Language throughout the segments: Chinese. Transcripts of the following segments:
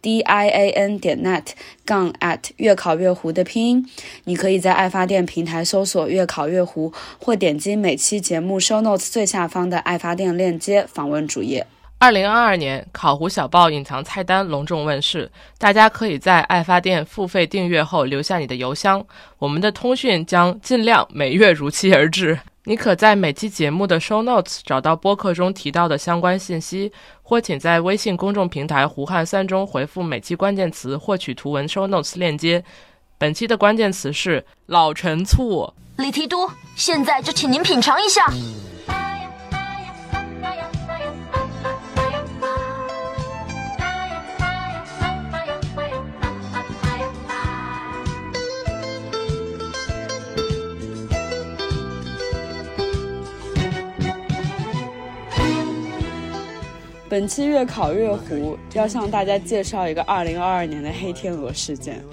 D i a n 点 net 杠 at 越考越糊的拼音，你可以在爱发电平台搜索“越考越糊”，或点击每期节目 show notes 最下方的爱发电链接访问主页。二零二二年，考湖小报隐藏菜单隆重问世，大家可以在爱发电付费订阅后留下你的邮箱，我们的通讯将尽量每月如期而至。你可在每期节目的 show notes 找到播客中提到的相关信息，或请在微信公众平台“胡汉三中”回复每期关键词获取图文 show notes 链接。本期的关键词是老陈醋。李提督，现在就请您品尝一下。本期月考月湖，要向大家介绍一个二零二二年的黑天鹅事件，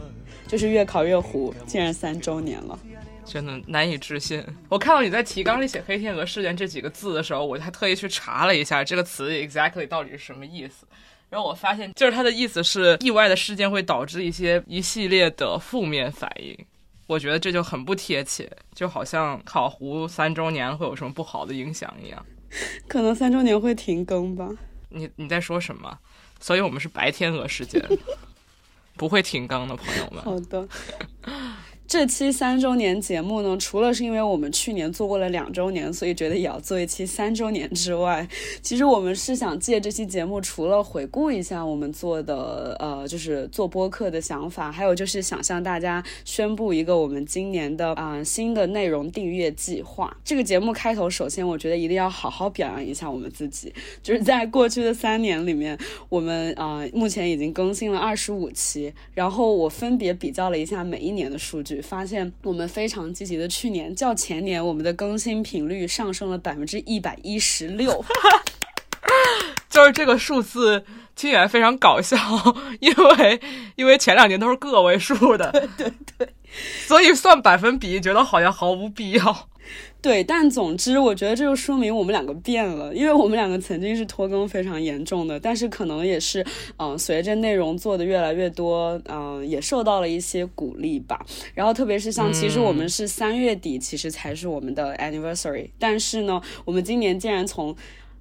就是月考月湖竟然三周年了，真的难以置信。我看到你在提纲里写“黑天鹅事件”这几个字的时候，我还特意去查了一下这个词 exactly 到底是什么意思，然后我发现就是它的意思是意外的事件会导致一些一系列的负面反应。我觉得这就很不贴切，就好像考糊三周年会有什么不好的影响一样。可能三周年会停更吧。你你在说什么？所以我们是白天鹅事件，不会停更的，朋友们。好的。这期三周年节目呢，除了是因为我们去年做过了两周年，所以觉得也要做一期三周年之外，其实我们是想借这期节目，除了回顾一下我们做的呃，就是做播客的想法，还有就是想向大家宣布一个我们今年的啊新的内容订阅计划。这个节目开头，首先我觉得一定要好好表扬一下我们自己，就是在过去的三年里面，我们啊目前已经更新了二十五期，然后我分别比较了一下每一年的数据。发现我们非常积极的，去年较前年，我们的更新频率上升了百分之一百一十六，就是这个数字听起来非常搞笑，因为因为前两年都是个位数的，对对对，所以算百分比，觉得好像毫无必要。对，但总之，我觉得这就说明我们两个变了，因为我们两个曾经是拖更非常严重的，但是可能也是，嗯，随着内容做的越来越多，嗯，也受到了一些鼓励吧。然后，特别是像，其实我们是三月底，其实才是我们的 anniversary，但是呢，我们今年竟然从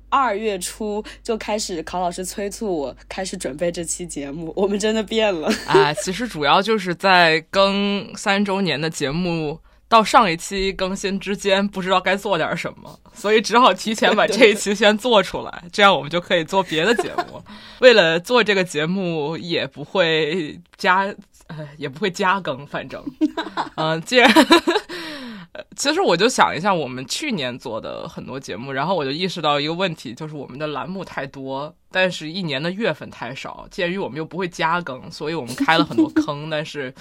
二月初就开始，考老师催促我开始准备这期节目，我们真的变了啊！其实主要就是在更三周年的节目。到上一期更新之间，不知道该做点什么，所以只好提前把这一期先做出来，这样我们就可以做别的节目。为了做这个节目，也不会加，呃，也不会加更，反正，嗯，既然，其实我就想一下，我们去年做的很多节目，然后我就意识到一个问题，就是我们的栏目太多，但是一年的月份太少。鉴于我们又不会加更，所以我们开了很多坑，但是，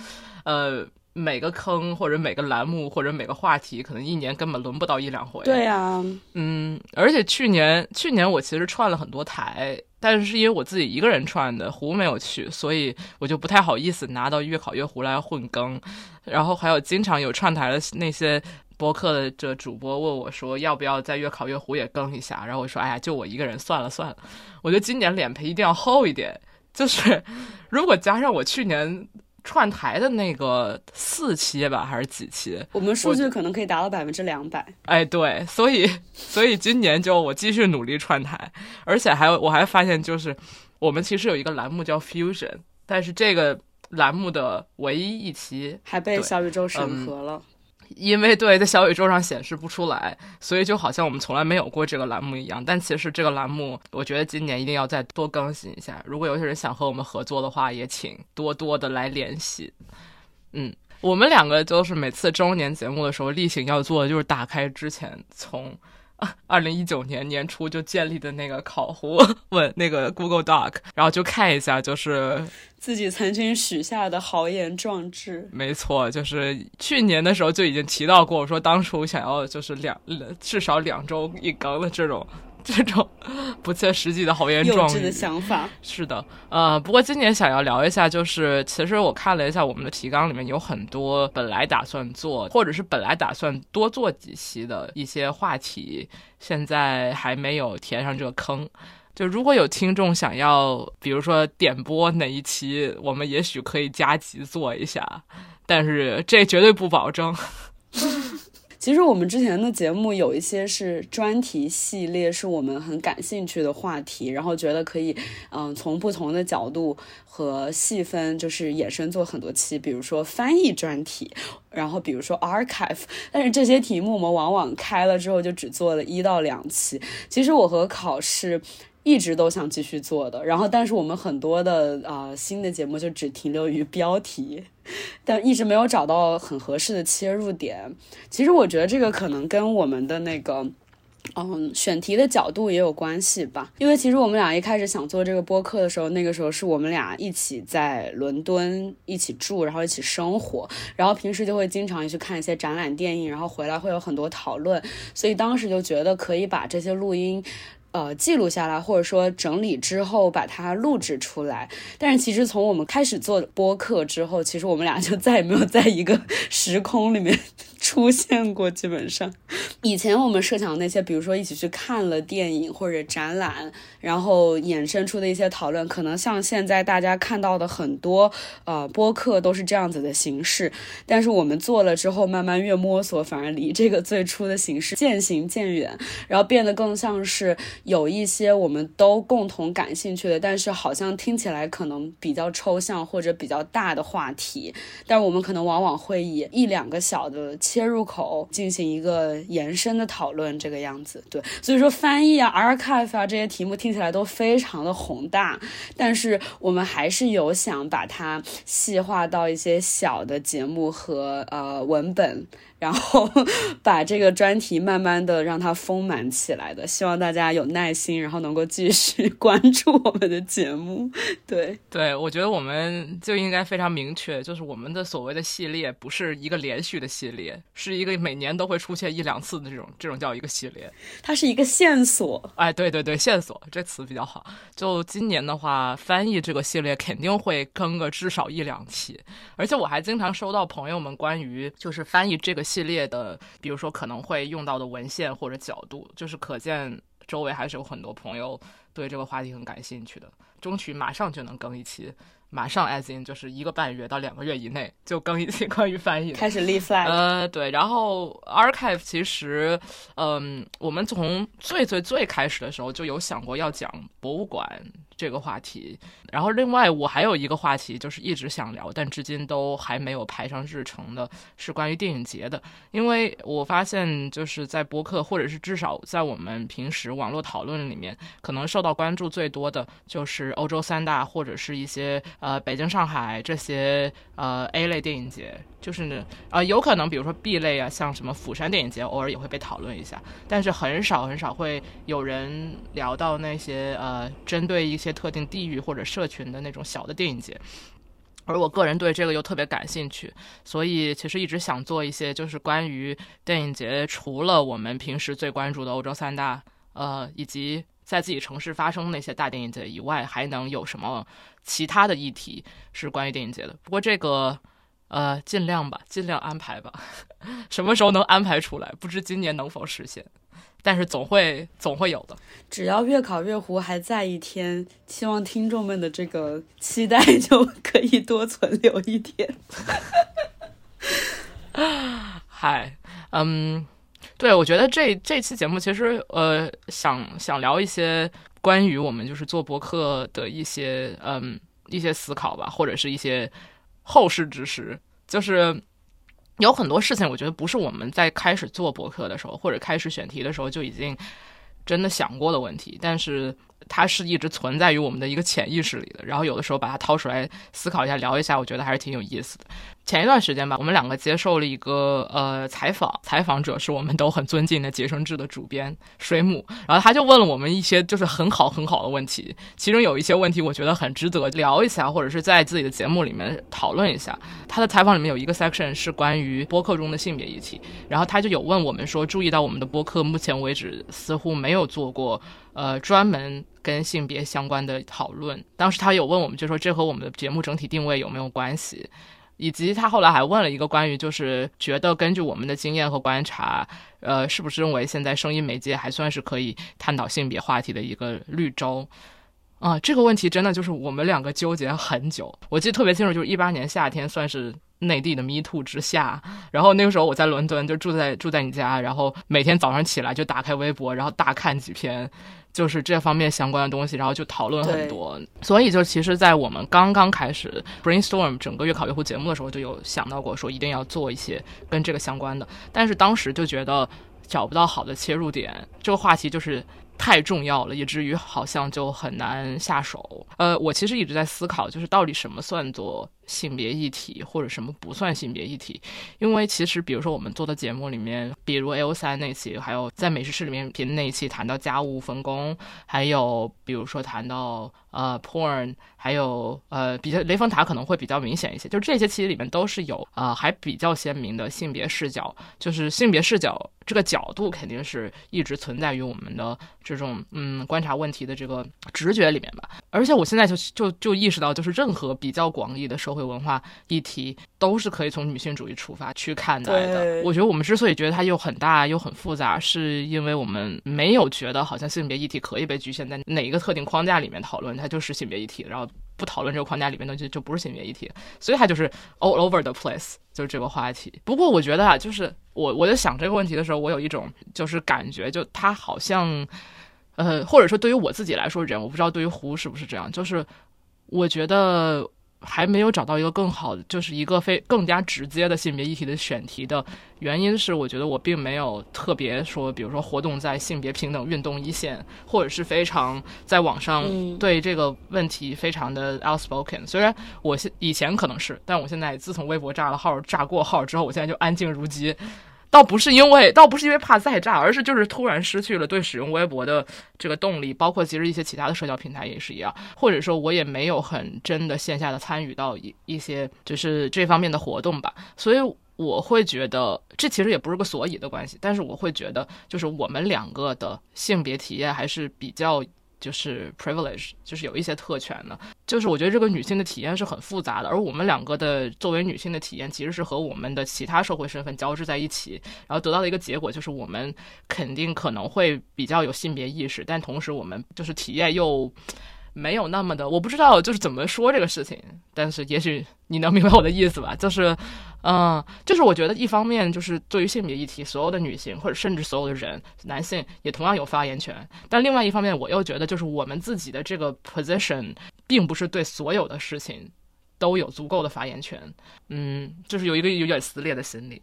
呃。每个坑或者每个栏目或者每个话题，可能一年根本轮不到一两回。对呀，嗯，而且去年去年我其实串了很多台，但是是因为我自己一个人串的，胡没有去，所以我就不太好意思拿到越考越胡来混更。然后还有经常有串台的那些播客的这主播问我说，要不要在越考越胡也更一下？然后我说，哎呀，就我一个人，算了算了。我觉得今年脸皮一定要厚一点，就是如果加上我去年。串台的那个四期吧，还是几期？我们数据可能可以达到百分之两百。哎，对，所以 所以今年就我继续努力串台，而且还有我还发现就是我们其实有一个栏目叫 Fusion，但是这个栏目的唯一一期还被小宇宙审核了。因为对在小宇宙上显示不出来，所以就好像我们从来没有过这个栏目一样。但其实这个栏目，我觉得今年一定要再多更新一下。如果有些人想和我们合作的话，也请多多的来联系。嗯，我们两个就是每次周年节目的时候例行要做的，就是打开之前从。二零一九年年初就建立的那个考胡问那个 Google Doc，然后就看一下，就是自己曾经许下的豪言壮志。没错，就是去年的时候就已经提到过，说当初想要就是两至少两周一更的这种。这种不切实际的豪言壮语的想法 是的，呃，不过今年想要聊一下，就是其实我看了一下我们的提纲里面有很多本来打算做，或者是本来打算多做几期的一些话题，现在还没有填上这个坑。就如果有听众想要，比如说点播哪一期，我们也许可以加急做一下，但是这绝对不保证。其实我们之前的节目有一些是专题系列，是我们很感兴趣的话题，然后觉得可以，嗯，从不同的角度和细分，就是衍生做很多期，比如说翻译专题，然后比如说 archive，但是这些题目我们往往开了之后就只做了一到两期。其实我和考试。一直都想继续做的，然后但是我们很多的啊新的节目就只停留于标题，但一直没有找到很合适的切入点。其实我觉得这个可能跟我们的那个嗯选题的角度也有关系吧。因为其实我们俩一开始想做这个播客的时候，那个时候是我们俩一起在伦敦一起住，然后一起生活，然后平时就会经常去看一些展览、电影，然后回来会有很多讨论，所以当时就觉得可以把这些录音。呃，记录下来，或者说整理之后把它录制出来。但是其实从我们开始做播客之后，其实我们俩就再也没有在一个时空里面。出现过，基本上，以前我们设想的那些，比如说一起去看了电影或者展览，然后衍生出的一些讨论，可能像现在大家看到的很多呃播客都是这样子的形式。但是我们做了之后，慢慢越摸索，反而离这个最初的形式渐行渐远，然后变得更像是有一些我们都共同感兴趣的，但是好像听起来可能比较抽象或者比较大的话题，但我们可能往往会以一两个小的。切入口进行一个延伸的讨论，这个样子对，所以说翻译啊、archive 啊这些题目听起来都非常的宏大，但是我们还是有想把它细化到一些小的节目和呃文本。然后 把这个专题慢慢的让它丰满起来的，希望大家有耐心，然后能够继续 关注我们的节目。对对，我觉得我们就应该非常明确，就是我们的所谓的系列不是一个连续的系列，是一个每年都会出现一两次的这种这种叫一个系列。它是一个线索。哎，对对对，线索这词比较好。就今年的话，翻译这个系列肯定会更个至少一两期，而且我还经常收到朋友们关于就是翻译这个。系列的，比如说可能会用到的文献或者角度，就是可见周围还是有很多朋友对这个话题很感兴趣的，争取马上就能更一期。马上，as in 就是一个半月到两个月以内就更一期 关于翻译，开始立 flag。呃，对，然后 archive 其实，嗯，我们从最最最开始的时候就有想过要讲博物馆这个话题。然后另外我还有一个话题就是一直想聊，但至今都还没有排上日程的，是关于电影节的。因为我发现就是在博客或者是至少在我们平时网络讨论里面，可能受到关注最多的就是欧洲三大或者是一些。呃，北京、上海这些呃 A 类电影节，就是呃有可能，比如说 B 类啊，像什么釜山电影节，偶尔也会被讨论一下，但是很少很少会有人聊到那些呃针对一些特定地域或者社群的那种小的电影节。而我个人对这个又特别感兴趣，所以其实一直想做一些就是关于电影节，除了我们平时最关注的欧洲三大，呃，以及在自己城市发生那些大电影节以外，还能有什么？其他的议题是关于电影节的，不过这个，呃，尽量吧，尽量安排吧，什么时候能安排出来，不知今年能否实现，但是总会总会有的。只要月考月湖还在一天，希望听众们的这个期待就 可以多存留一天。嗨，嗯，对，我觉得这这期节目其实，呃，想想聊一些。关于我们就是做博客的一些嗯一些思考吧，或者是一些后世之识，就是有很多事情，我觉得不是我们在开始做博客的时候，或者开始选题的时候就已经真的想过的问题，但是它是一直存在于我们的一个潜意识里的。然后有的时候把它掏出来思考一下、聊一下，我觉得还是挺有意思的。前一段时间吧，我们两个接受了一个呃采访，采访者是我们都很尊敬的《洁身志》的主编水母，然后他就问了我们一些就是很好很好的问题，其中有一些问题我觉得很值得聊一下，或者是在自己的节目里面讨论一下。他的采访里面有一个 section 是关于播客中的性别议题，然后他就有问我们说，注意到我们的播客目前为止似乎没有做过呃专门跟性别相关的讨论。当时他有问我们，就说这和我们的节目整体定位有没有关系？以及他后来还问了一个关于，就是觉得根据我们的经验和观察，呃，是不是认为现在声音媒介还算是可以探讨性别话题的一个绿洲？啊，这个问题真的就是我们两个纠结很久。我记得特别清楚，就是一八年夏天，算是内地的 Me Too 之夏。然后那个时候我在伦敦，就住在住在你家，然后每天早上起来就打开微博，然后大看几篇。就是这方面相关的东西，然后就讨论很多。所以就其实，在我们刚刚开始 brainstorm 整个月考月湖节目的时候，就有想到过说一定要做一些跟这个相关的。但是当时就觉得找不到好的切入点，这个话题就是太重要了，以至于好像就很难下手。呃，我其实一直在思考，就是到底什么算作。性别议题或者什么不算性别议题？因为其实，比如说我们做的节目里面，比如 L 三那期，还有在美食室里面评那一期谈到家务分工，还有比如说谈到呃 porn，还有呃比较雷峰塔可能会比较明显一些，就这些期里面都是有呃还比较鲜明的性别视角，就是性别视角这个角度肯定是一直存在于我们的这种嗯观察问题的这个直觉里面吧。而且我现在就就就意识到，就是任何比较广义的社会文化议题，都是可以从女性主义出发去看待的。我觉得我们之所以觉得它又很大又很复杂，是因为我们没有觉得好像性别议题可以被局限在哪一个特定框架里面讨论，它就是性别议题。然后不讨论这个框架里面的就就不是性别议题，所以它就是 all over the place，就是这个话题。不过我觉得啊，就是我我在想这个问题的时候，我有一种就是感觉，就它好像。呃，或者说对于我自己来说，人我不知道对于胡是不是这样，就是我觉得还没有找到一个更好的，就是一个非更加直接的性别议题的选题的原因是，我觉得我并没有特别说，比如说活动在性别平等运动一线，或者是非常在网上对这个问题非常的 outspoken。虽然我现以前可能是，但我现在自从微博炸了号、炸过号之后，我现在就安静如鸡。倒不是因为，倒不是因为怕再炸，而是就是突然失去了对使用微博的这个动力，包括其实一些其他的社交平台也是一样，或者说我也没有很真的线下的参与到一一些就是这方面的活动吧，所以我会觉得这其实也不是个所以的关系，但是我会觉得就是我们两个的性别体验还是比较。就是 privilege，就是有一些特权的。就是我觉得这个女性的体验是很复杂的，而我们两个的作为女性的体验，其实是和我们的其他社会身份交织在一起，然后得到的一个结果就是，我们肯定可能会比较有性别意识，但同时我们就是体验又。没有那么的，我不知道就是怎么说这个事情，但是也许你能明白我的意思吧？就是，嗯，就是我觉得一方面就是对于性别议题，所有的女性或者甚至所有的人，男性也同样有发言权，但另外一方面，我又觉得就是我们自己的这个 position 并不是对所有的事情都有足够的发言权，嗯，就是有一个有点撕裂的心理。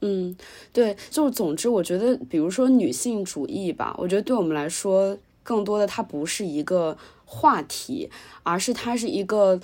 嗯，对，就是总之，我觉得比如说女性主义吧，我觉得对我们来说。更多的，它不是一个话题，而是它是一个。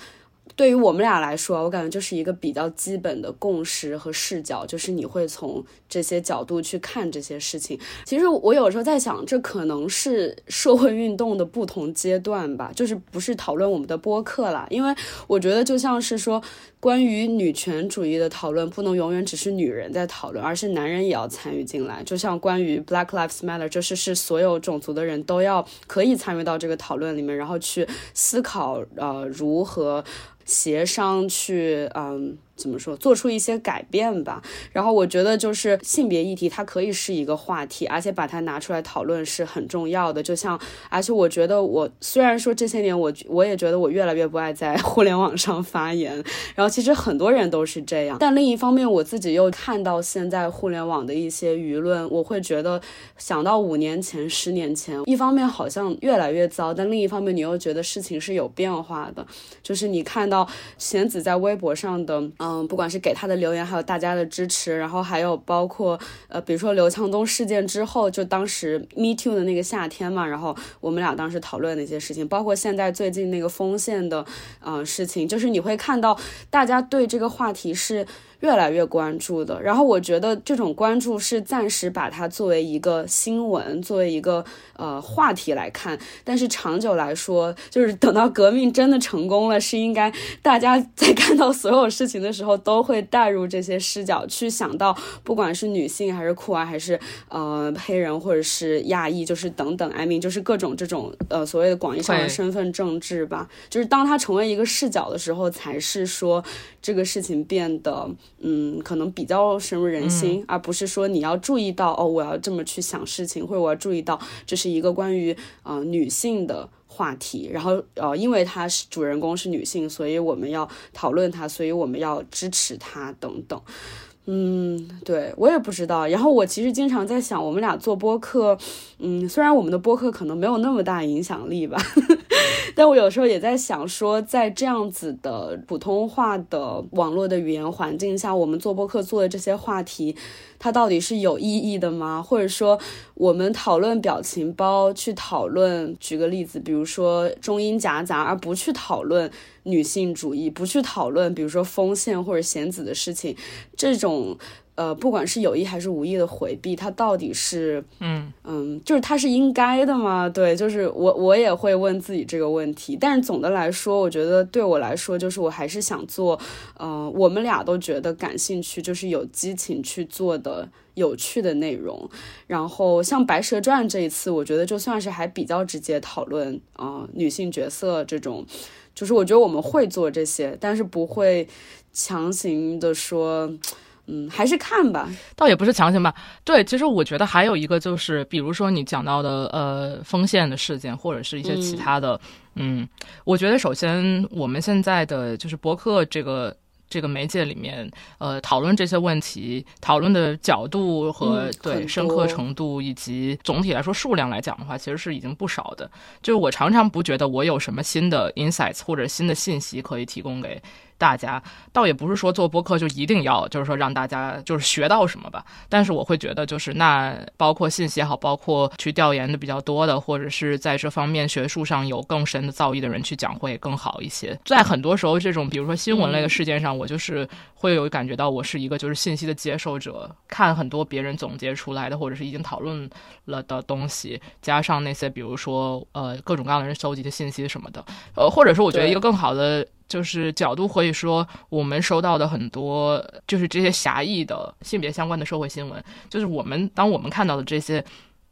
对于我们俩来说，我感觉就是一个比较基本的共识和视角，就是你会从这些角度去看这些事情。其实我有时候在想，这可能是社会运动的不同阶段吧，就是不是讨论我们的播客啦，因为我觉得就像是说，关于女权主义的讨论，不能永远只是女人在讨论，而是男人也要参与进来。就像关于 Black Lives Matter，就是是所有种族的人都要可以参与到这个讨论里面，然后去思考呃如何。协商去，嗯。怎么说？做出一些改变吧。然后我觉得，就是性别议题，它可以是一个话题，而且把它拿出来讨论是很重要的。就像，而且我觉得，我虽然说这些年，我我也觉得我越来越不爱在 互联网上发言。然后其实很多人都是这样。但另一方面，我自己又看到现在互联网的一些舆论，我会觉得想到五年前、十年前，一方面好像越来越糟，但另一方面你又觉得事情是有变化的。就是你看到。到贤子在微博上的，嗯，不管是给他的留言，还有大家的支持，然后还有包括呃，比如说刘强东事件之后，就当时 Me Too 的那个夏天嘛，然后我们俩当时讨论那些事情，包括现在最近那个封线的呃事情，就是你会看到大家对这个话题是。越来越关注的，然后我觉得这种关注是暂时把它作为一个新闻，作为一个呃话题来看，但是长久来说，就是等到革命真的成功了，是应该大家在看到所有事情的时候，都会带入这些视角去想到，不管是女性还是酷儿，还是呃黑人或者是亚裔，就是等等，I mean，就是各种这种呃所谓的广义上的身份政治吧，就是当它成为一个视角的时候，才是说这个事情变得。嗯，可能比较深入人心，而不是说你要注意到哦，我要这么去想事情，或者我要注意到这是一个关于呃女性的话题，然后呃，因为她是主人公是女性，所以我们要讨论她，所以我们要支持她等等。嗯，对我也不知道。然后我其实经常在想，我们俩做播客，嗯，虽然我们的播客可能没有那么大影响力吧。但我有时候也在想，说在这样子的普通话的网络的语言环境下，我们做播客做的这些话题，它到底是有意义的吗？或者说，我们讨论表情包，去讨论，举个例子，比如说中英夹杂，而不去讨论女性主义，不去讨论，比如说风线或者贤子的事情，这种。呃，不管是有意还是无意的回避，它到底是，嗯嗯，就是它是应该的吗？对，就是我我也会问自己这个问题。但是总的来说，我觉得对我来说，就是我还是想做，呃，我们俩都觉得感兴趣，就是有激情去做的有趣的内容。然后像《白蛇传》这一次，我觉得就算是还比较直接讨论啊女性角色这种，就是我觉得我们会做这些，但是不会强行的说。嗯，还是看吧，倒也不是强行吧。对，其实我觉得还有一个就是，比如说你讲到的呃锋线的事件，或者是一些其他的，嗯，我觉得首先我们现在的就是博客这个这个媒介里面，呃，讨论这些问题，讨论的角度和对深刻程度，以及总体来说数量来讲的话，其实是已经不少的。就是我常常不觉得我有什么新的 insights 或者新的信息可以提供给。大家倒也不是说做播客就一定要，就是说让大家就是学到什么吧。但是我会觉得，就是那包括信息也好，包括去调研的比较多的，或者是在这方面学术上有更深的造诣的人去讲会更好一些。在很多时候，这种比如说新闻类的事件上，我就是会有感觉到我是一个就是信息的接受者，看很多别人总结出来的或者是已经讨论了的东西，加上那些比如说呃各种各样的人收集的信息什么的，呃，或者说我觉得一个更好的。就是角度可以说，我们收到的很多就是这些狭义的性别相关的社会新闻，就是我们当我们看到的这些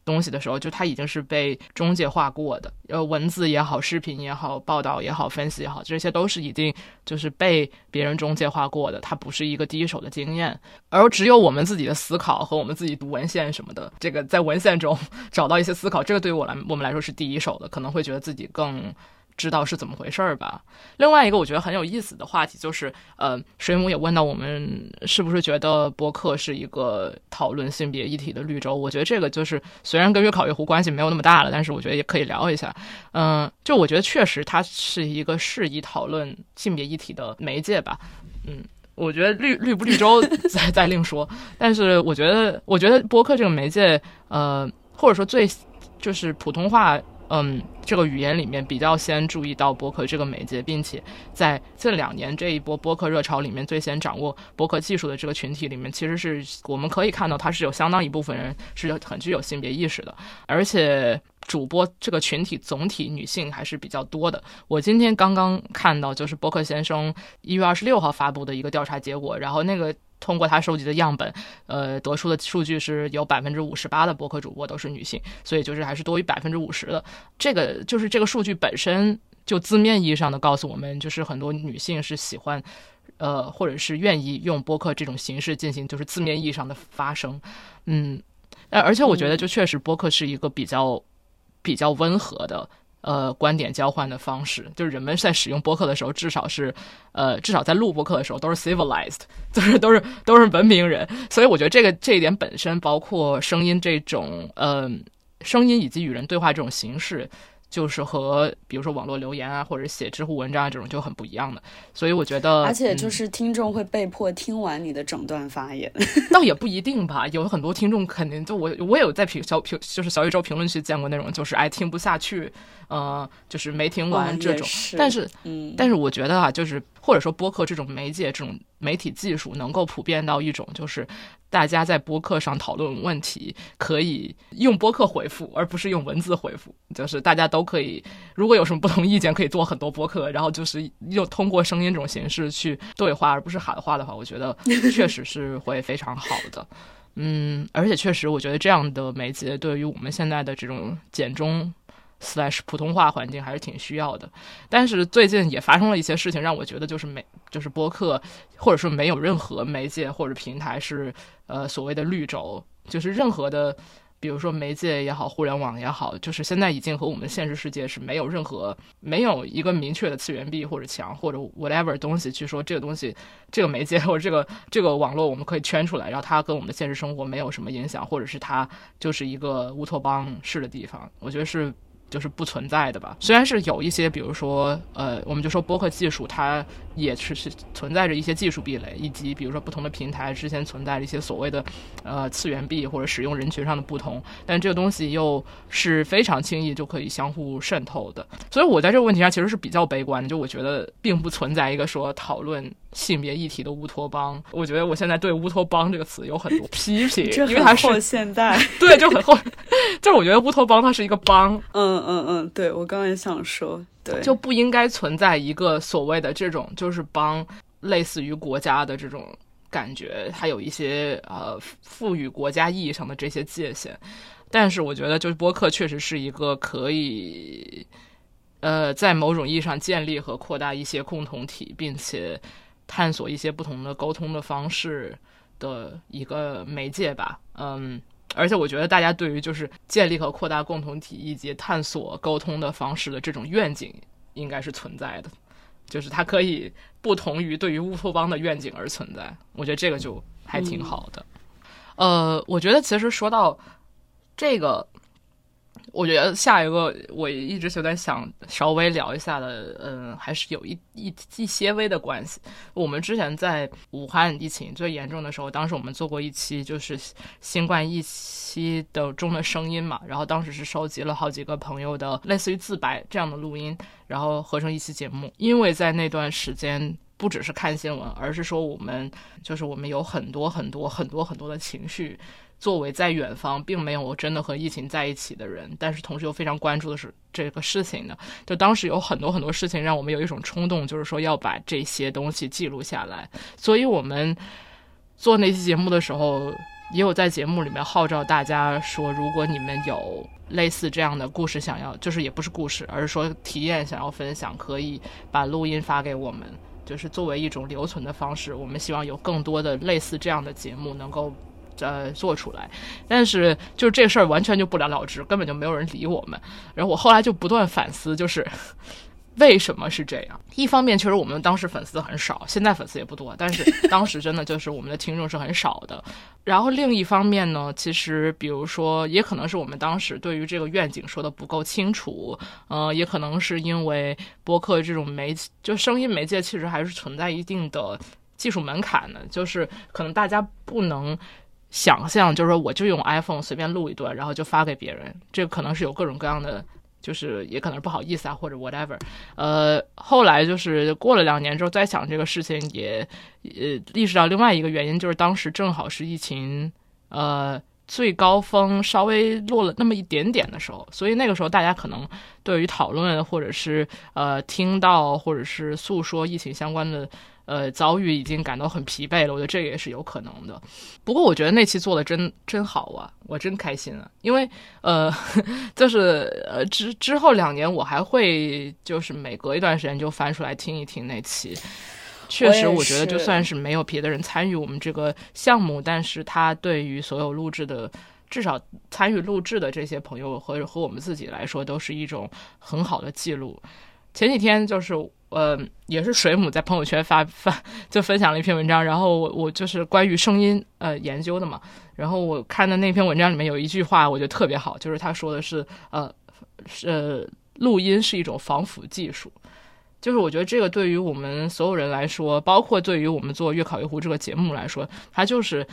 东西的时候，就它已经是被中介化过的，呃，文字也好，视频也好，报道也好，分析也好，这些都是已经就是被别人中介化过的，它不是一个第一手的经验，而只有我们自己的思考和我们自己读文献什么的，这个在文献中 找到一些思考，这个对于我来我们来说是第一手的，可能会觉得自己更。知道是怎么回事儿吧。另外一个我觉得很有意思的话题就是，呃，水母也问到我们是不是觉得播客是一个讨论性别议题的绿洲。我觉得这个就是虽然跟月考月湖关系没有那么大了，但是我觉得也可以聊一下。嗯，就我觉得确实它是一个适宜讨论性别议题的媒介吧。嗯，我觉得绿绿不绿洲再再另说。但是我觉得，我觉得播客这个媒介，呃，或者说最就是普通话。嗯，这个语言里面比较先注意到博客这个媒介，并且在近两年这一波博客热潮里面，最先掌握博客技术的这个群体里面，其实是我们可以看到，它是有相当一部分人是很具有性别意识的，而且主播这个群体总体女性还是比较多的。我今天刚刚看到，就是博客先生一月二十六号发布的一个调查结果，然后那个。通过他收集的样本，呃，得出的数据是有百分之五十八的播客主播都是女性，所以就是还是多于百分之五十的。这个就是这个数据本身就字面意义上的告诉我们，就是很多女性是喜欢，呃，或者是愿意用播客这种形式进行就是字面意义上的发声。嗯，而且我觉得就确实播客是一个比较比较温和的。呃，观点交换的方式，就是人们在使用播客的时候，至少是，呃，至少在录播客的时候都是 civilized，就 是都是都是文明人。所以我觉得这个这一点本身，包括声音这种，呃，声音以及与人对话这种形式。就是和比如说网络留言啊，或者写知乎文章啊这种就很不一样的。所以我觉得，而且就是听众会被迫听完你的整段发言，倒也不一定吧。有很多听众肯定就我我也有在评小评就是小宇宙评论区见过那种就是哎听不下去，呃，就是没听完这种。但是，嗯，但是我觉得啊，就是或者说播客这种媒介这种媒体技术能够普遍到一种就是。大家在播客上讨论问题，可以用播客回复，而不是用文字回复。就是大家都可以，如果有什么不同意见，可以做很多播客，然后就是用通过声音这种形式去对话，而不是喊话的话，我觉得确实是会非常好的。嗯，而且确实，我觉得这样的媒介对于我们现在的这种简中。Slash 普通话环境还是挺需要的，但是最近也发生了一些事情，让我觉得就是没就是播客，或者说没有任何媒介或者平台是呃所谓的绿洲，就是任何的，比如说媒介也好，互联网也好，就是现在已经和我们现实世界是没有任何没有一个明确的次元壁或者墙或者 whatever 东西去说这个东西这个媒介或者这个这个网络我们可以圈出来，然后它跟我们的现实生活没有什么影响，或者是它就是一个乌托邦式的地方，我觉得是。就是不存在的吧？虽然是有一些，比如说，呃，我们就说播客技术，它也是是存在着一些技术壁垒，以及比如说不同的平台之间存在着一些所谓的呃次元壁或者使用人群上的不同，但这个东西又是非常轻易就可以相互渗透的。所以我在这个问题上其实是比较悲观的，就我觉得并不存在一个说讨论。性别议题的乌托邦，我觉得我现在对乌托邦这个词有很多批评，因为它是现代，对，就很后，就是我觉得乌托邦它是一个邦，嗯嗯嗯，对我刚才想说，对，就不应该存在一个所谓的这种就是帮，类似于国家的这种感觉，它有一些呃赋予国家意义上的这些界限，但是我觉得就是播客确实是一个可以，呃，在某种意义上建立和扩大一些共同体，并且。探索一些不同的沟通的方式的一个媒介吧，嗯，而且我觉得大家对于就是建立和扩大共同体以及探索沟通的方式的这种愿景应该是存在的，就是它可以不同于对于乌托邦的愿景而存在，我觉得这个就还挺好的。呃，我觉得其实说到这个。我觉得下一个我一直就在想稍微聊一下的，嗯，还是有一一一些微的关系。我们之前在武汉疫情最严重的时候，当时我们做过一期就是新冠疫期的中的声音嘛，然后当时是收集了好几个朋友的类似于自白这样的录音，然后合成一期节目。因为在那段时间不只是看新闻，而是说我们就是我们有很多很多很多很多的情绪。作为在远方并没有真的和疫情在一起的人，但是同时又非常关注的是这个事情的，就当时有很多很多事情让我们有一种冲动，就是说要把这些东西记录下来。所以我们做那期节目的时候，也有在节目里面号召大家说，如果你们有类似这样的故事想要，就是也不是故事，而是说体验想要分享，可以把录音发给我们，就是作为一种留存的方式。我们希望有更多的类似这样的节目能够。呃，做出来，但是就是这事儿完全就不了了之，根本就没有人理我们。然后我后来就不断反思，就是 为什么是这样？一方面，确实我们当时粉丝很少，现在粉丝也不多，但是当时真的就是我们的听众是很少的。然后另一方面呢，其实比如说，也可能是我们当时对于这个愿景说的不够清楚，嗯，也可能是因为播客这种媒就声音媒介，其实还是存在一定的技术门槛的，就是可能大家不能。想象就是说，我就用 iPhone 随便录一段，然后就发给别人。这可能是有各种各样的，就是也可能是不好意思啊，或者 whatever。呃，后来就是过了两年之后再想这个事情，也呃意识到另外一个原因，就是当时正好是疫情呃最高峰稍微落了那么一点点的时候，所以那个时候大家可能对于讨论或者是呃听到或者是诉说疫情相关的。呃，遭遇已经感到很疲惫了，我觉得这个也是有可能的。不过我觉得那期做的真真好啊，我真开心啊，因为呃，就是呃之之后两年我还会就是每隔一段时间就翻出来听一听那期。确实，我觉得就算是没有别的人参与我们这个项目，但是他对于所有录制的，至少参与录制的这些朋友和和我们自己来说，都是一种很好的记录。前几天就是。呃，也是水母在朋友圈发 发就分享了一篇文章，然后我我就是关于声音呃研究的嘛，然后我看的那篇文章里面有一句话，我觉得特别好，就是他说的是呃是录音是一种防腐技术。就是我觉得这个对于我们所有人来说，包括对于我们做《月考月湖》这个节目来说，它就是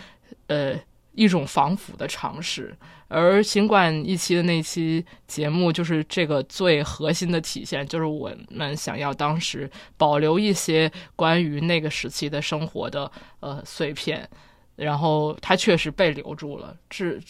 呃一种防腐的尝试。而新冠一期的那期节目，就是这个最核心的体现，就是我们想要当时保留一些关于那个时期的生活的呃碎片，然后它确实被留住了。至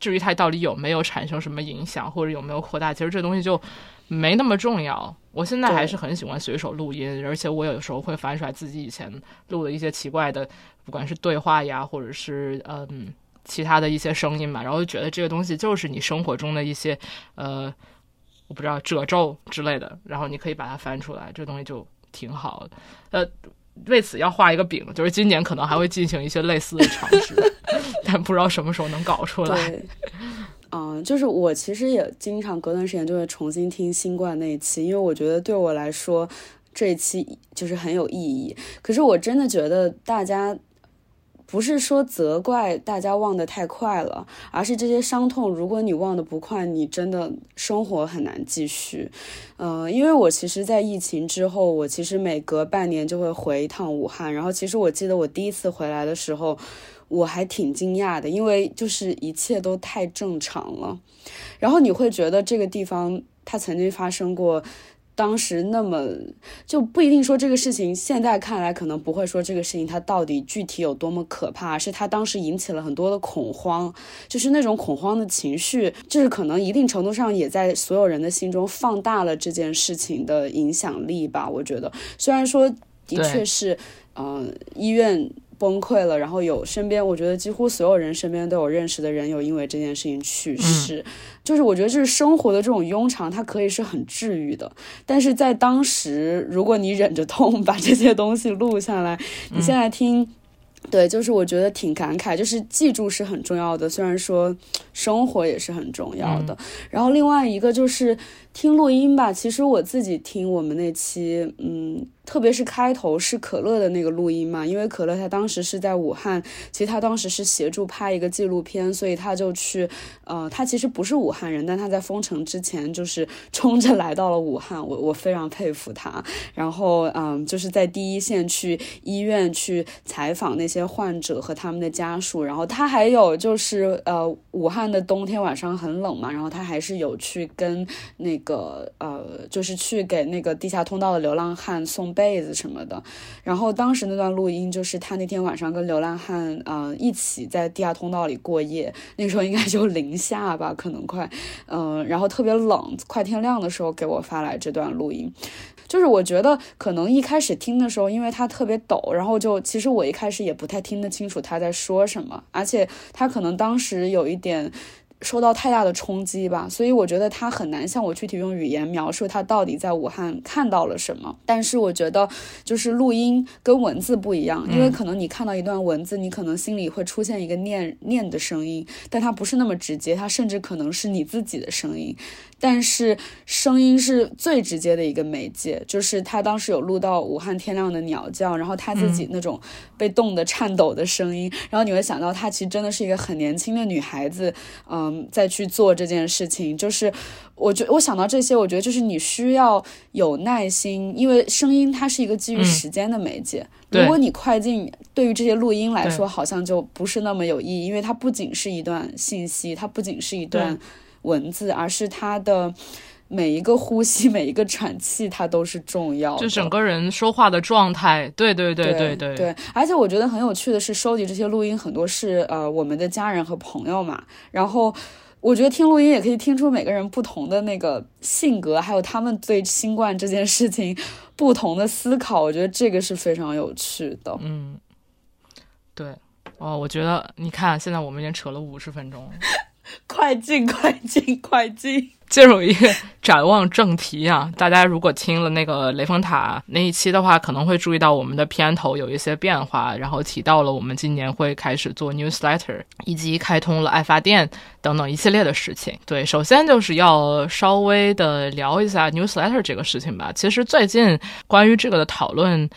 至于它到底有没有产生什么影响，或者有没有扩大，其实这东西就没那么重要。我现在还是很喜欢随手录音，而且我有时候会翻出来自己以前录的一些奇怪的，不管是对话呀，或者是嗯其他的一些声音吧，然后就觉得这个东西就是你生活中的一些呃，我不知道褶皱之类的，然后你可以把它翻出来，这东西就挺好的。呃，为此要画一个饼，就是今年可能还会进行一些类似的尝试，但不知道什么时候能搞出来。嗯，就是我其实也经常隔段时间就会重新听新冠那一期，因为我觉得对我来说这一期就是很有意义。可是我真的觉得大家不是说责怪大家忘得太快了，而是这些伤痛，如果你忘得不快，你真的生活很难继续。嗯，因为我其实，在疫情之后，我其实每隔半年就会回一趟武汉，然后其实我记得我第一次回来的时候。我还挺惊讶的，因为就是一切都太正常了，然后你会觉得这个地方它曾经发生过，当时那么就不一定说这个事情现在看来可能不会说这个事情它到底具体有多么可怕，是它当时引起了很多的恐慌，就是那种恐慌的情绪，就是可能一定程度上也在所有人的心中放大了这件事情的影响力吧。我觉得虽然说的确是，嗯，医院。崩溃了，然后有身边，我觉得几乎所有人身边都有认识的人有因为这件事情去世，就是我觉得就是生活的这种庸常，它可以是很治愈的，但是在当时，如果你忍着痛把这些东西录下来，你现在听。对，就是我觉得挺感慨，就是记住是很重要的，虽然说生活也是很重要的。然后另外一个就是听录音吧，其实我自己听我们那期，嗯，特别是开头是可乐的那个录音嘛，因为可乐他当时是在武汉，其实他当时是协助拍一个纪录片，所以他就去，呃，他其实不是武汉人，但他在封城之前就是冲着来到了武汉，我我非常佩服他。然后，嗯，就是在第一线去医院去采访那些。患者和他们的家属，然后他还有就是呃，武汉的冬天晚上很冷嘛，然后他还是有去跟那个呃，就是去给那个地下通道的流浪汉送被子什么的。然后当时那段录音就是他那天晚上跟流浪汉嗯一起在地下通道里过夜，那时候应该就零下吧，可能快嗯，然后特别冷，快天亮的时候给我发来这段录音。就是我觉得可能一开始听的时候，因为他特别抖，然后就其实我一开始也不太听得清楚他在说什么，而且他可能当时有一点。受到太大的冲击吧，所以我觉得他很难向我具体用语言描述他到底在武汉看到了什么。但是我觉得，就是录音跟文字不一样，因为可能你看到一段文字，你可能心里会出现一个念念的声音，但它不是那么直接，它甚至可能是你自己的声音。但是声音是最直接的一个媒介，就是他当时有录到武汉天亮的鸟叫，然后他自己那种被冻得颤抖的声音，然后你会想到他其实真的是一个很年轻的女孩子，嗯。在去做这件事情，就是我觉我想到这些，我觉得就是你需要有耐心，因为声音它是一个基于时间的媒介。如果你快进，对于这些录音来说，好像就不是那么有意义，因为它不仅是一段信息，它不仅是一段文字，而是他的每一个呼吸、每一个喘气，它都是重要的。就整个人说话的状态，对对对对对对。而且我觉得很有趣的是，收集这些录音很多是呃我们的家人和朋友嘛，然后。我觉得听录音也可以听出每个人不同的那个性格，还有他们对新冠这件事情不同的思考。我觉得这个是非常有趣的。嗯，对，哦，我觉得你看，现在我们已经扯了五十分钟了，快进，快进，快进。进入一个展望正题啊！大家如果听了那个雷峰塔那一期的话，可能会注意到我们的片头有一些变化，然后提到了我们今年会开始做 newsletter，以及开通了爱发电等等一系列的事情。对，首先就是要稍微的聊一下 newsletter 这个事情吧。其实最近关于这个的讨论。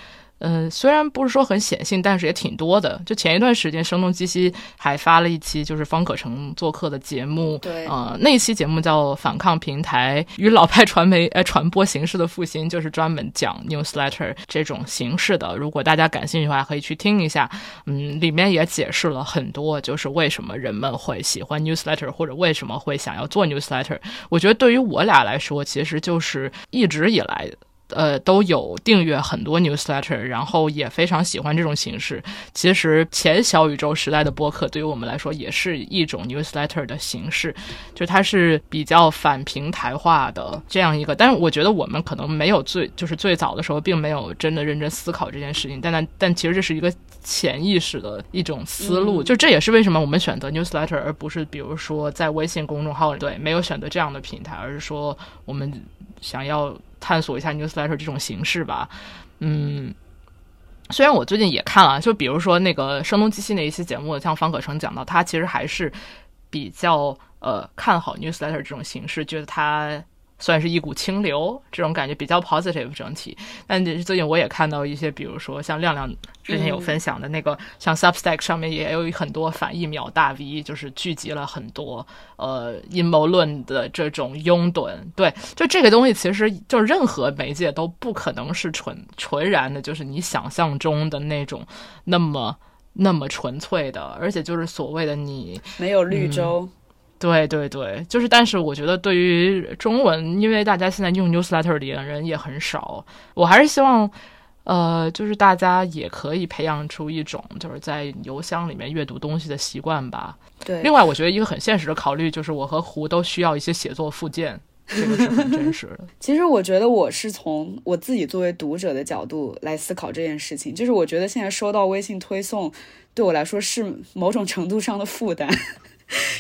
嗯，虽然不是说很显性，但是也挺多的。就前一段时间，声东击西还发了一期，就是方可成做客的节目。对，呃，那一期节目叫《反抗平台与老派传媒呃传播形式的复兴》，就是专门讲 newsletter 这种形式的。如果大家感兴趣的话，可以去听一下。嗯，里面也解释了很多，就是为什么人们会喜欢 newsletter，或者为什么会想要做 newsletter。我觉得对于我俩来说，其实就是一直以来。呃，都有订阅很多 newsletter，然后也非常喜欢这种形式。其实前小宇宙时代的播客对于我们来说也是一种 newsletter 的形式，就它是比较反平台化的这样一个。但是我觉得我们可能没有最就是最早的时候并没有真的认真思考这件事情，但但但其实这是一个潜意识的一种思路。就这也是为什么我们选择 newsletter 而不是比如说在微信公众号对没有选择这样的平台，而是说我们想要。探索一下 newsletter 这种形式吧，嗯，虽然我最近也看了，就比如说那个声东击西那一期节目，像方可成讲到，他其实还是比较呃看好 newsletter 这种形式，觉得他。算是一股清流，这种感觉比较 positive 整体。但最近我也看到一些，比如说像亮亮之前有分享的那个，像 Substack 上面也有很多反疫苗大 V，就是聚集了很多呃阴谋论的这种拥趸。对，就这个东西，其实就任何媒介都不可能是纯纯然的，就是你想象中的那种那么那么纯粹的，而且就是所谓的你没有绿洲。对对对，就是，但是我觉得对于中文，因为大家现在用 newsletter 的人也很少，我还是希望，呃，就是大家也可以培养出一种就是在邮箱里面阅读东西的习惯吧。对。另外，我觉得一个很现实的考虑就是，我和胡都需要一些写作附件，这个是很真实的。其实，我觉得我是从我自己作为读者的角度来思考这件事情，就是我觉得现在收到微信推送，对我来说是某种程度上的负担。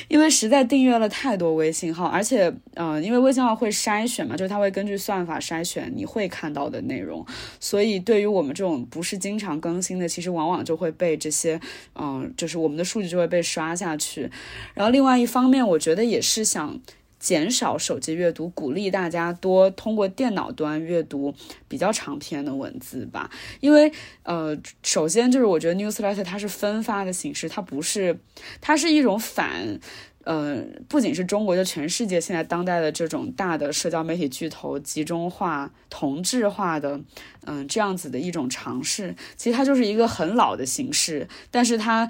因为实在订阅了太多微信号，而且，嗯，因为微信号会筛选嘛，就是它会根据算法筛选你会看到的内容，所以对于我们这种不是经常更新的，其实往往就会被这些，嗯，就是我们的数据就会被刷下去。然后另外一方面，我觉得也是想。减少手机阅读，鼓励大家多通过电脑端阅读比较长篇的文字吧。因为，呃，首先就是我觉得 newsletter 它是分发的形式，它不是，它是一种反，呃，不仅是中国，就全世界现在当代的这种大的社交媒体巨头集中化、同质化的，嗯，这样子的一种尝试。其实它就是一个很老的形式，但是它。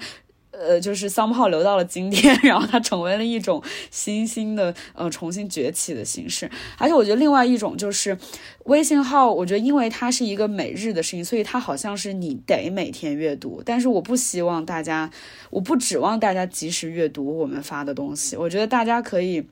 呃，就是 somehow 留到了今天，然后它成为了一种新兴的呃重新崛起的形式。而且我觉得另外一种就是微信号，我觉得因为它是一个每日的事情，所以它好像是你得每天阅读。但是我不希望大家，我不指望大家及时阅读我们发的东西。我觉得大家可以。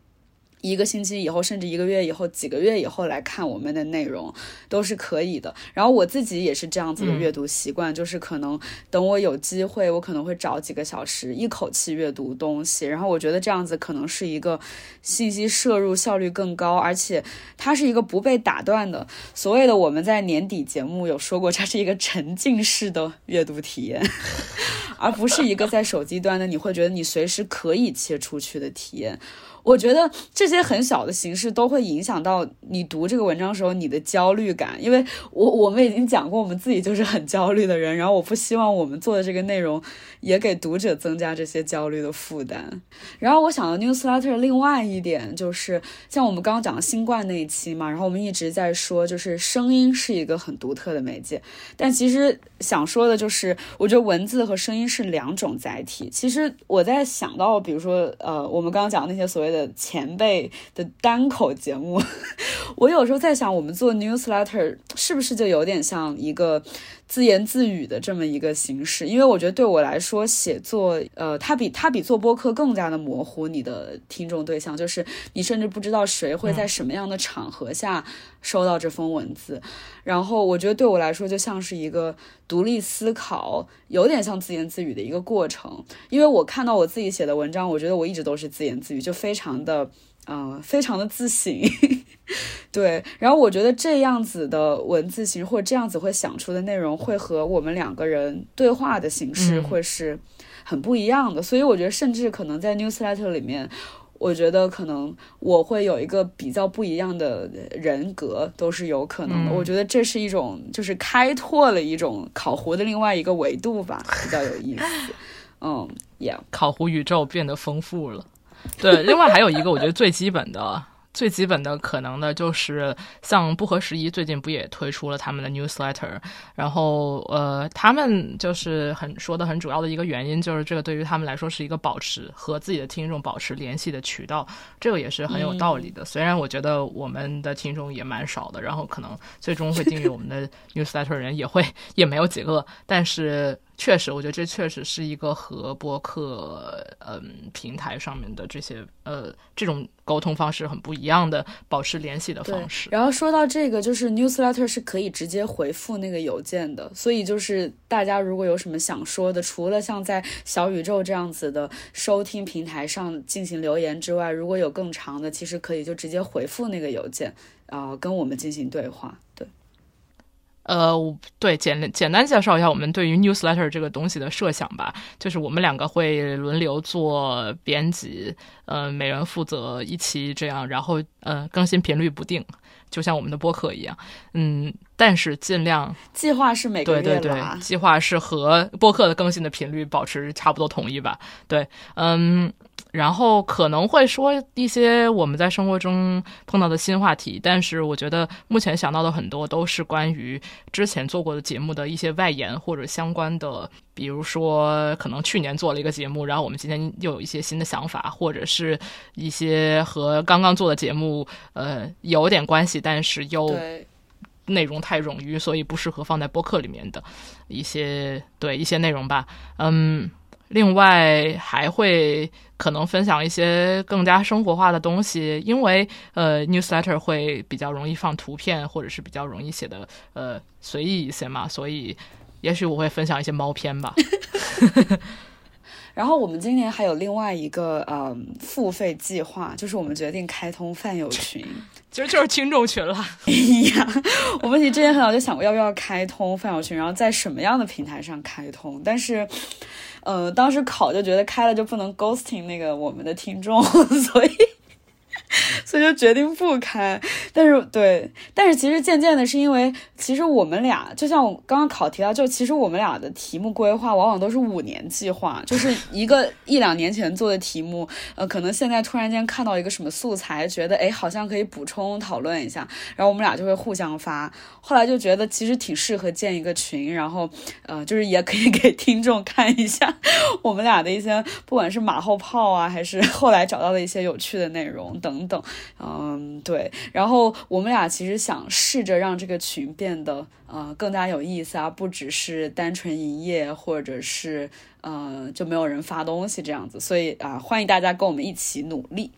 一个星期以后，甚至一个月以后、几个月以后来看我们的内容，都是可以的。然后我自己也是这样子的阅读习惯，就是可能等我有机会，我可能会找几个小时一口气阅读东西。然后我觉得这样子可能是一个信息摄入效率更高，而且它是一个不被打断的。所谓的我们在年底节目有说过，它是一个沉浸式的阅读体验，而不是一个在手机端的你会觉得你随时可以切出去的体验。我觉得这些很小的形式都会影响到你读这个文章时候你的焦虑感，因为我我们已经讲过，我们自己就是很焦虑的人，然后我不希望我们做的这个内容也给读者增加这些焦虑的负担。然后我想到 newsletter 另外一点就是，像我们刚刚讲的新冠那一期嘛，然后我们一直在说，就是声音是一个很独特的媒介，但其实想说的就是，我觉得文字和声音是两种载体。其实我在想到，比如说，呃，我们刚刚讲那些所谓的前辈的单口节目，我有时候在想，我们做 newsletter 是不是就有点像一个。自言自语的这么一个形式，因为我觉得对我来说，写作，呃，它比它比做播客更加的模糊你的听众对象，就是你甚至不知道谁会在什么样的场合下收到这封文字。然后我觉得对我来说，就像是一个独立思考，有点像自言自语的一个过程。因为我看到我自己写的文章，我觉得我一直都是自言自语，就非常的。嗯，非常的自省，对。然后我觉得这样子的文字形式，或者这样子会想出的内容，会和我们两个人对话的形式会是很不一样的。所以我觉得，甚至可能在 newsletter 里面。我觉得可能我会有一个比较不一样的人格，都是有可能的。嗯我觉得这是一种就是开拓了一种烤糊的另外一个维度吧，比较有意思。嗯，Yeah，烤糊宇宙变得丰富了。对，另外还有一个我觉得最基本的、最基本的可能的就是，像不合时宜最近不也推出了他们的 newsletter，然后呃，他们就是很说的很主要的一个原因就是这个对于他们来说是一个保持和自己的听众保持联系的渠道，这个也是很有道理的。虽然我觉得我们的听众也蛮少的，然后可能最终会订阅我们的 newsletter 人也会也没有几个，但是。确实，我觉得这确实是一个和播客嗯平台上面的这些呃这种沟通方式很不一样的保持联系的方式。然后说到这个，就是 newsletter 是可以直接回复那个邮件的，所以就是大家如果有什么想说的，除了像在小宇宙这样子的收听平台上进行留言之外，如果有更长的，其实可以就直接回复那个邮件，啊、跟我们进行对话。对，呃，我对，简简单介绍一下我们对于 newsletter 这个东西的设想吧。就是我们两个会轮流做编辑，呃，每人负责一期这样，然后呃更新频率不定，就像我们的播客一样。嗯，但是尽量计划是每个月对对月对，计划是和播客的更新的频率保持差不多统一吧。对，嗯，然后可能会说一些我们在生活中碰到的新话题，但是我觉得目前想到的很多都是关于之前做过的节目的一些外延或者相关的，比如说可能去年做了一个节目，然后我们今天又有一些新的想法，或者是一些和刚刚做的节目呃有点关系，但是又。内容太冗余，所以不适合放在播客里面的一些对一些内容吧。嗯，另外还会可能分享一些更加生活化的东西，因为呃 newsletter 会比较容易放图片，或者是比较容易写的呃随意一些嘛，所以也许我会分享一些猫片吧。然后我们今年还有另外一个嗯付费计划，就是我们决定开通饭友群。其 实就是听众群了。哎呀，我们其实之前很早就想过要不要开通饭友群，然后在什么样的平台上开通，但是，嗯，当时考就觉得开了就不能 ghosting 那个我们的听众，所以。所以就决定不开，但是对，但是其实渐渐的是因为，其实我们俩就像我刚刚考提到，就其实我们俩的题目规划往往都是五年计划，就是一个一两年前做的题目，呃，可能现在突然间看到一个什么素材，觉得哎好像可以补充讨论一下，然后我们俩就会互相发，后来就觉得其实挺适合建一个群，然后呃，就是也可以给听众看一下我们俩的一些不管是马后炮啊，还是后来找到的一些有趣的内容等等，嗯，对。然后我们俩其实想试着让这个群变得呃更加有意思啊，不只是单纯营业，或者是呃就没有人发东西这样子，所以啊、欢迎大家跟我们一起努力。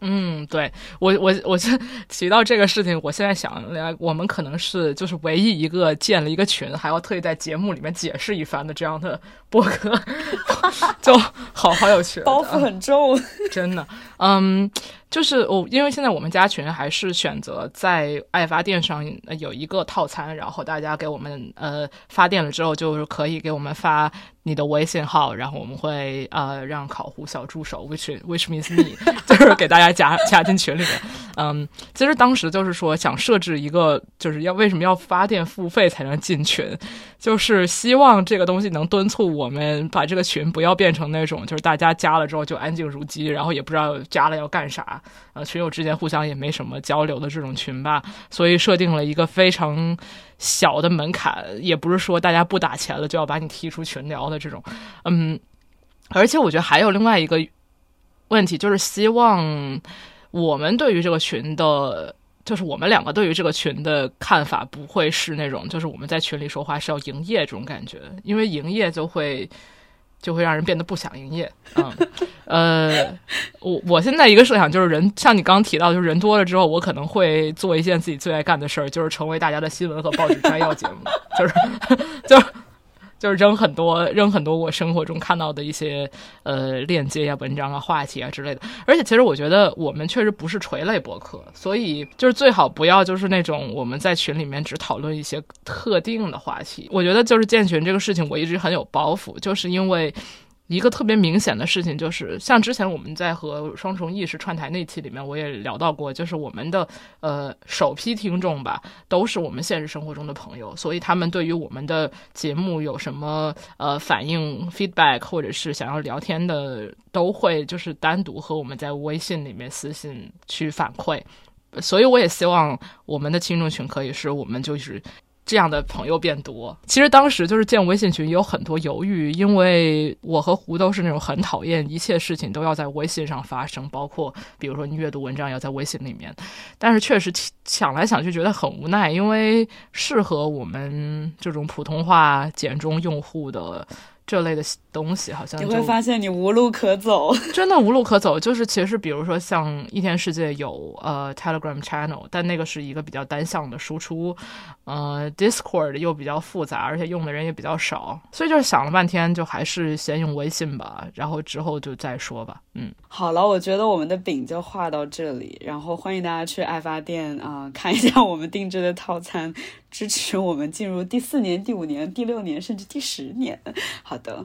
嗯，对我我我这提到这个事情，我现在想，我们可能是就是唯一一个建了一个群，还要特意在节目里面解释一番的这样的播客，就好好有趣，包袱很重，真的，嗯，就是我、因为现在我们加群还是选择在爱发电上呃有一个套餐，然后大家给我们呃发电了之后，就是可以给我们发你的微信号，然后我们会呃让烤糊小助手，which which means me，就是给大家加加进群里面。嗯，其实当时就是说想设置一个，就是要为什么要发电付费才能进群，就是希望这个东西能敦促我们把这个群不要变成那种就是大家加了之后就安静如鸡，然后也不知道加了要干啥，呃，群友之间互相也没什么交流的这种群吧，所以设定了一个非常小的门槛，也不是说大家不打钱了就要把你踢出群聊的这种，嗯，而且我觉得还有另外一个问题，就是希望我们对于这个群的。就是我们两个对于这个群的看法不会是那种，就是我们在群里说话是要营业这种感觉，因为营业就会就会让人变得不想营业。嗯，呃，我我现在一个设想就是人，像你刚刚提到，就是人多了之后，我可能会做一件自己最爱干的事儿，就是成为大家的新闻和报纸摘要节目，就是 就是。就是扔很多扔很多我生活中看到的一些呃链接呀、文章啊、话题啊之类的。而且其实我觉得我们确实不是垂类博客，所以就是最好不要就是那种我们在群里面只讨论一些特定的话题。我觉得就是建群这个事情，我一直很有包袱，就是因为。一个特别明显的事情就是，像之前我们在和双重意识串台那期里面，我也聊到过，就是我们的呃首批听众吧，都是我们现实生活中的朋友，所以他们对于我们的节目有什么呃反应、feedback，或者是想要聊天的，都会就是单独和我们在微信里面私信去反馈。所以我也希望我们的听众群可以是我们就是。这样的朋友变多，其实当时就是建微信群也有很多犹豫，因为我和胡都是那种很讨厌一切事情都要在微信上发生，包括比如说你阅读文章要在微信里面。但是确实想来想去觉得很无奈，因为适合我们这种普通话简中用户的。这类的东西好像你会发现你无路可走，真的无路可走。就是其实，比如说像一天世界有呃 Telegram channel，但那个是一个比较单向的输出，呃 Discord 又比较复杂，而且用的人也比较少，所以就是想了半天，就还是先用微信吧，然后之后就再说吧。嗯，好了，我觉得我们的饼就画到这里，然后欢迎大家去爱发店啊看一下我们定制的套餐。支持我们进入第四年、第五年、第六年，甚至第十年。好的，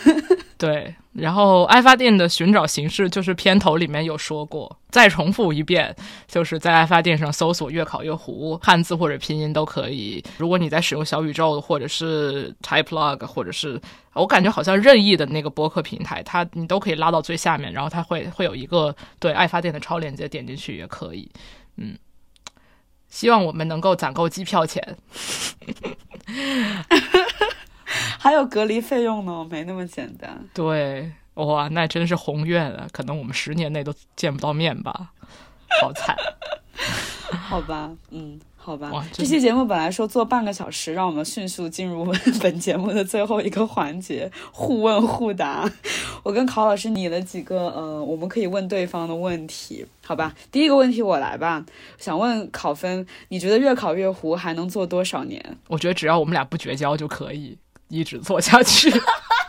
对。然后爱发电的寻找形式就是片头里面有说过，再重复一遍，就是在爱发电上搜索“月考月糊”，汉字或者拼音都可以。如果你在使用小宇宙或者是 Typelog，或者是我感觉好像任意的那个播客平台，它你都可以拉到最下面，然后它会会有一个对爱发电的超链接，点进去也可以。嗯。希望我们能够攒够机票钱，还有隔离费用呢，没那么简单。对，哇，那真是宏愿啊！可能我们十年内都见不到面吧，好惨。好吧，嗯。好吧，这期节目本来说做半个小时，让我们迅速进入 本节目的最后一个环节——互问互答。我跟考老师拟了几个呃，我们可以问对方的问题，好吧？第一个问题我来吧，想问考分，你觉得越考越糊还能做多少年？我觉得只要我们俩不绝交就可以一直做下去。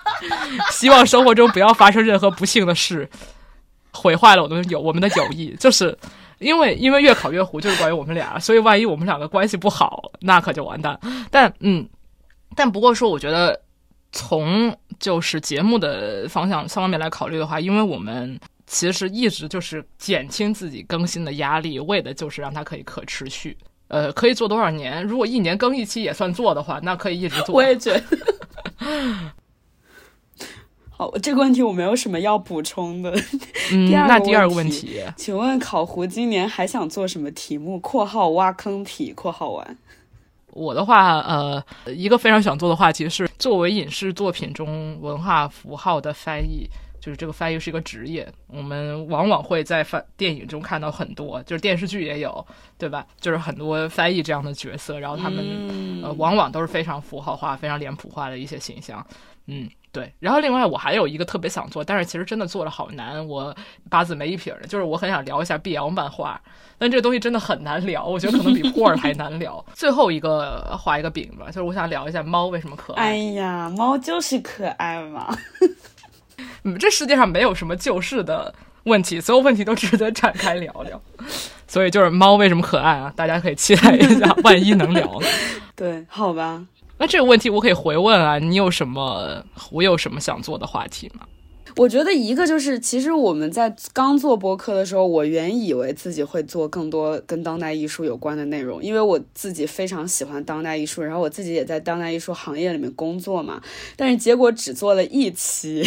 希望生活中不要发生任何不幸的事，毁坏了我们友我们的友谊，就是。因为因为越考越糊，就是关于我们俩，所以万一我们两个关系不好，那可就完蛋。但嗯，但不过说，我觉得从就是节目的方向方面来考虑的话，因为我们其实一直就是减轻自己更新的压力，为的就是让它可以可持续。呃，可以做多少年？如果一年更一期也算做的话，那可以一直做。我也觉得。好，这个问题我没有什么要补充的。嗯，那第二个问题，请问考胡今年还想做什么题目？（括号挖坑题）（括号完）。我的话，呃，一个非常想做的话题是作为影视作品中文化符号的翻译，就是这个翻译是一个职业。我们往往会在翻电影中看到很多，就是电视剧也有，对吧？就是很多翻译这样的角色，然后他们呃，往往都是非常符号化、非常脸谱化的一些形象。嗯。对，然后另外我还有一个特别想做，但是其实真的做的好难，我八字没一撇的，就是我很想聊一下 BL 漫画，但这个东西真的很难聊，我觉得可能比 霍尔还难聊。最后一个画一个饼吧，就是我想聊一下猫为什么可爱。哎呀，猫就是可爱嘛。嗯，这世界上没有什么救世的问题，所有问题都值得展开聊聊。所以就是猫为什么可爱啊？大家可以期待一下，万一能聊呢？对，好吧。那这个问题我可以回问啊，你有什么我有什么想做的话题吗？我觉得一个就是，其实我们在刚做播客的时候，我原以为自己会做更多跟当代艺术有关的内容，因为我自己非常喜欢当代艺术，然后我自己也在当代艺术行业里面工作嘛。但是结果只做了一期，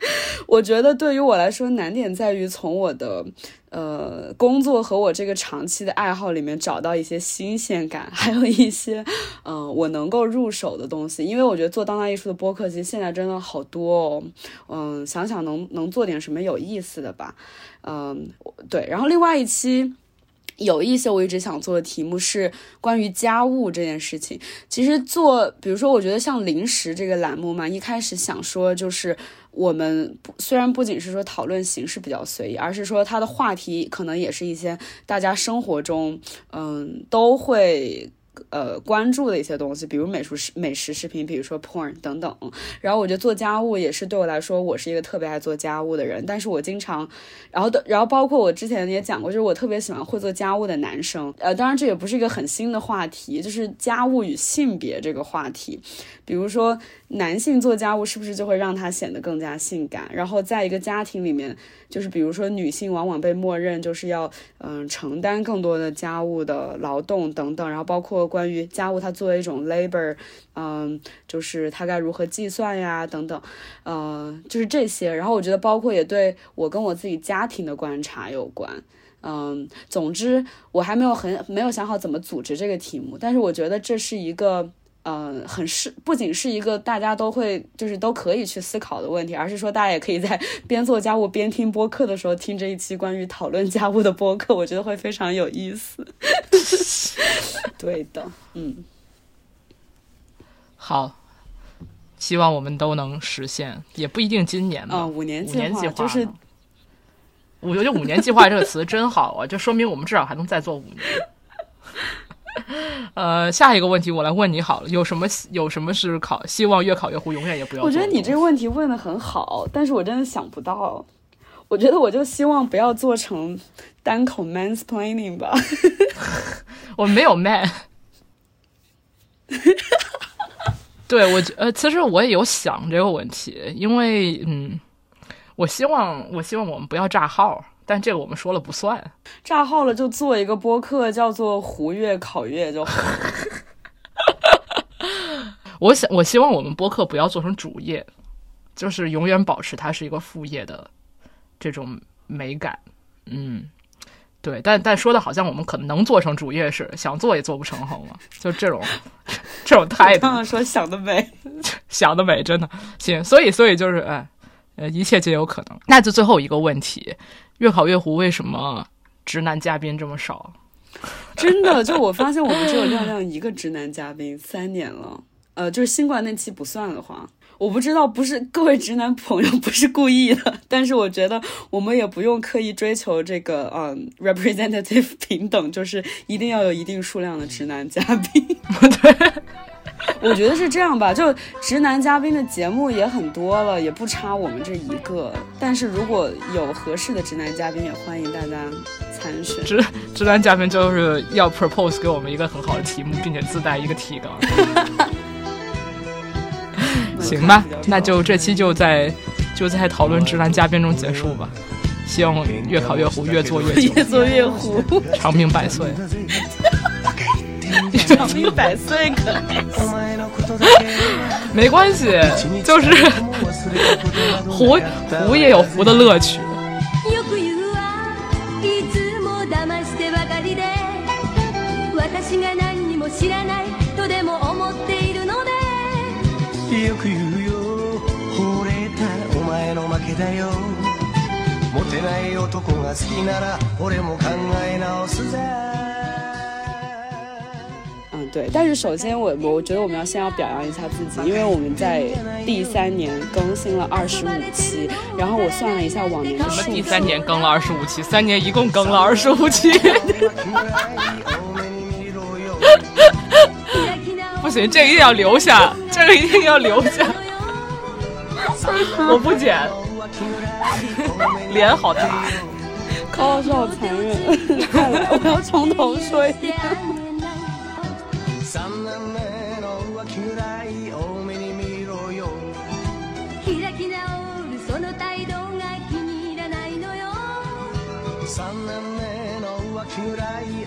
我觉得对于我来说难点在于从我的。呃，工作和我这个长期的爱好里面找到一些新鲜感，还有一些，嗯，我能够入手的东西。因为我觉得做当代艺术的播客，其实现在真的好多哦。嗯，想想能能做点什么有意思的吧。嗯，对。然后另外一期有一些我一直想做的题目是关于家务这件事情。其实做，比如说，我觉得像零食这个栏目嘛，一开始想说就是。我们不虽然不仅是说讨论形式比较随意，而是说它的话题可能也是一些大家生活中，嗯，都会呃关注的一些东西，比如美术视美食视频，比如说 porn 等等。然后我觉得做家务也是对我来说，我是一个特别爱做家务的人，但是我经常，然后的，然后包括我之前也讲过，就是我特别喜欢会做家务的男生。呃，当然这也不是一个很新的话题，就是家务与性别这个话题。比如说，男性做家务是不是就会让他显得更加性感？然后在一个家庭里面，就是比如说女性往往被默认就是要嗯承担更多的家务的劳动等等，然后包括关于家务它作为一种 labor，嗯，就是它该如何计算呀等等，呃，就是这些。然后我觉得包括也对我跟我自己家庭的观察有关。嗯，总之我还没有很没有想好怎么组织这个题目，但是我觉得这是一个。嗯，很是不仅是一个大家都会就是都可以去思考的问题，而是说大家也可以在边做家务边听播客的时候听这一期关于讨论家务的播客，我觉得会非常有意思。对的，嗯，好，希望我们都能实现，也不一定今年吧。五年计划就是，我觉得“五年计划”这个词真好啊，就说明我们至少还能再做五年。呃，下一个问题我来问你好了，有什么有什么是考希望越考越糊，永远也不要？我觉得你这个问题问的很好，但是我真的想不到。我觉得我就希望不要做成单口 mansplaining 吧。我没有 man。对我呃，其实我也有想这个问题，因为嗯，我希望我希望我们不要炸号。但这个我们说了不算，炸号了就做一个播客，叫做“胡月烤月”就好。我想，我希望我们播客不要做成主业，就是永远保持它是一个副业的这种美感。嗯，对，但但说的好像我们可能能做成主业似的，想做也做不成，好吗？就这种 这种态度。刚刚说想得美，想得美，真的行。所以，所以就是，哎，呃，一切皆有可能。那就最后一个问题。越考越糊，为什么直男嘉宾这么少？真的，就我发现我们只有亮亮一个直男嘉宾，三年了。呃，就是新冠那期不算的话，我不知道，不是各位直男朋友不是故意的，但是我觉得我们也不用刻意追求这个嗯 representative 平等，就是一定要有一定数量的直男嘉宾。对。我觉得是这样吧，就直男嘉宾的节目也很多了，也不差我们这一个。但是如果有合适的直男嘉宾，也欢迎大家参选。直直男嘉宾就是要 propose 给我们一个很好的题目，并且自带一个提纲。行吧，那就这期就在就在讨论直男嘉宾中结束吧。希望越考越糊，越做越久，越做越糊，长命百岁。长命一百岁可没关系，就是胡胡也有胡的乐趣。よく言うよ惚れたお前の負けだよ。モテない男が好きなら俺も考え直すぜ。对，但是首先我我觉得我们要先要表扬一下自己，因为我们在第三年更新了二十五期，然后我算了一下往年的数，第三年更了二十五期，三年一共更了二十五期，不行，这个一定要留下，这个一定要留下，我不剪，脸好大，高老师好残忍，我要从头说一遍。3年目の浮気ぐらい多めに見ろよ。開き直るその態度が気に入らないのよ。3年目の浮気ぐらい